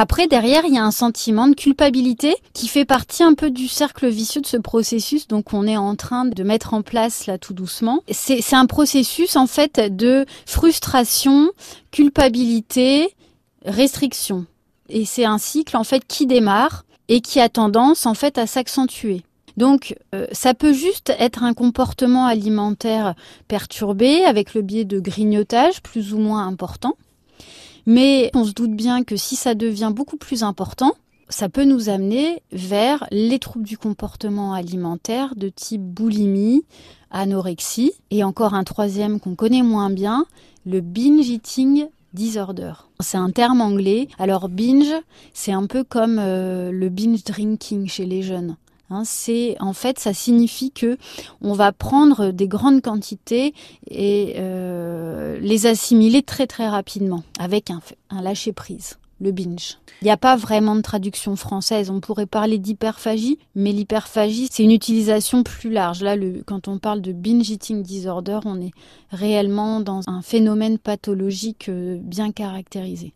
Après, derrière, il y a un sentiment de culpabilité qui fait partie un peu du cercle vicieux de ce processus, donc on est en train de mettre en place là tout doucement. C'est un processus en fait de frustration, culpabilité, restriction. Et c'est un cycle en fait qui démarre et qui a tendance en fait à s'accentuer. Donc euh, ça peut juste être un comportement alimentaire perturbé avec le biais de grignotage plus ou moins important. Mais on se doute bien que si ça devient beaucoup plus important, ça peut nous amener vers les troubles du comportement alimentaire de type boulimie, anorexie et encore un troisième qu'on connaît moins bien, le binge eating disorder. C'est un terme anglais. Alors binge, c'est un peu comme euh, le binge drinking chez les jeunes. Hein, c'est en fait, ça signifie que on va prendre des grandes quantités et euh, les assimiler très très rapidement avec un, un lâcher prise le binge. Il n'y a pas vraiment de traduction française. On pourrait parler d'hyperphagie, mais l'hyperphagie, c'est une utilisation plus large. Là, le, quand on parle de binge eating disorder, on est réellement dans un phénomène pathologique euh, bien caractérisé.